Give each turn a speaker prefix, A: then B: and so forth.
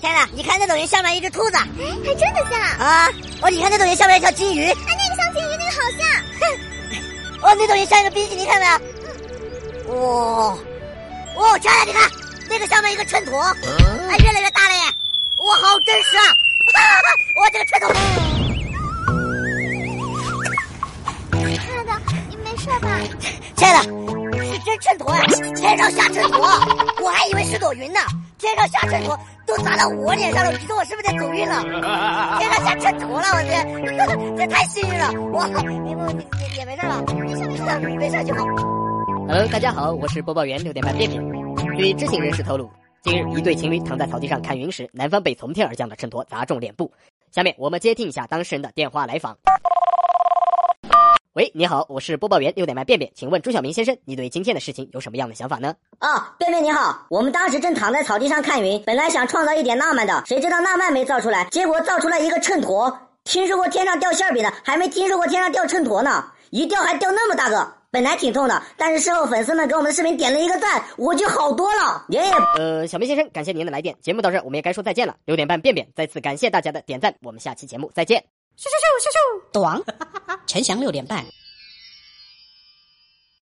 A: 亲爱的，你看那朵云下面一只兔子，哎，
B: 还真的像
A: 啊！哦，你看那朵云下面一条金鱼，哎，
B: 那个像金鱼，那个好像。
A: 哼哦，那朵云像一个冰淇淋，看到没有？哇，哦，亲爱的，你看那个下面一个秤砣，哎，越来越大了耶！哇，好真实啊！我这个秤砣。
B: 亲爱的，你没事吧？
A: 亲爱的，是真秤砣呀，天上下秤砣，我还以为是朵云呢。天上下秤砣都砸到我脸上了，你说我是不是得走运了？天上下秤砣了，我这 这太幸运了！哇，你不你也没事吧？没事没事，没事就好。
C: Hello，大家好，我是播报员六点半便便。据知情人士透露，近日一对情侣躺在草地上看云时，男方被从天而降的秤砣砸中脸部。下面我们接听一下当事人的电话来访。喂，你好，我是播报员六点半便便，请问朱晓明先生，你对今天的事情有什么样的想法呢？
A: 哦，便便你好，我们当时正躺在草地上看云，本来想创造一点浪漫的，谁知道浪漫没造出来，结果造出来一个秤砣。听说过天上掉馅饼的，还没听说过天上掉秤砣呢。一掉还掉那么大个，本来挺痛的，但是事后粉丝们给我们的视频点了一个赞，我就好多了。耶！
C: 呃，小明先生，感谢您的来电，节目到这我们也该说再见了。六点半便便再次感谢大家的点赞，我们下期节目再见。
D: 咻咻咻咻咻，短，陈翔 六点半。